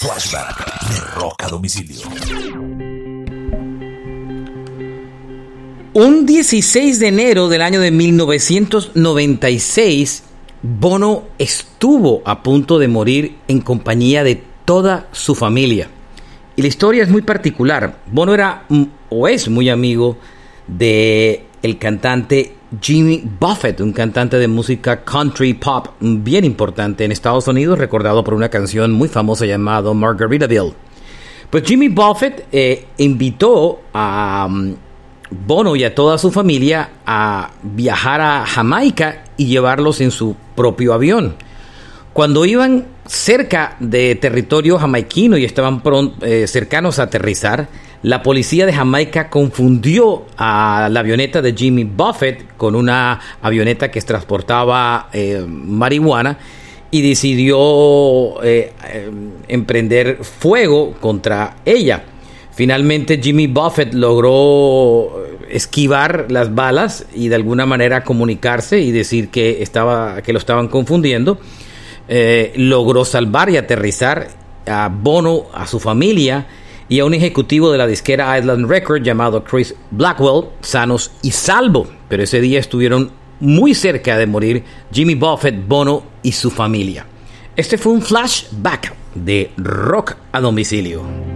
Flashback de Rock a domicilio. Un 16 de enero del año de 1996, Bono estuvo a punto de morir en compañía de toda su familia. Y la historia es muy particular. Bono era mm, o es muy amigo de el cantante Jimmy Buffett, un cantante de música country pop bien importante en Estados Unidos, recordado por una canción muy famosa llamada Margaritaville. Pues Jimmy Buffett eh, invitó a um, Bono y a toda su familia a viajar a Jamaica y llevarlos en su propio avión. Cuando iban cerca de territorio jamaiquino y estaban eh, cercanos a aterrizar, la policía de Jamaica confundió a la avioneta de Jimmy Buffett con una avioneta que transportaba eh, marihuana y decidió eh, eh, emprender fuego contra ella. Finalmente Jimmy Buffett logró esquivar las balas y de alguna manera comunicarse y decir que, estaba, que lo estaban confundiendo. Logró salvar y aterrizar a Bono, a su familia y a un ejecutivo de la disquera Island Record llamado Chris Blackwell, sanos y salvo. Pero ese día estuvieron muy cerca de morir Jimmy Buffett, Bono y su familia. Este fue un flashback de rock a domicilio.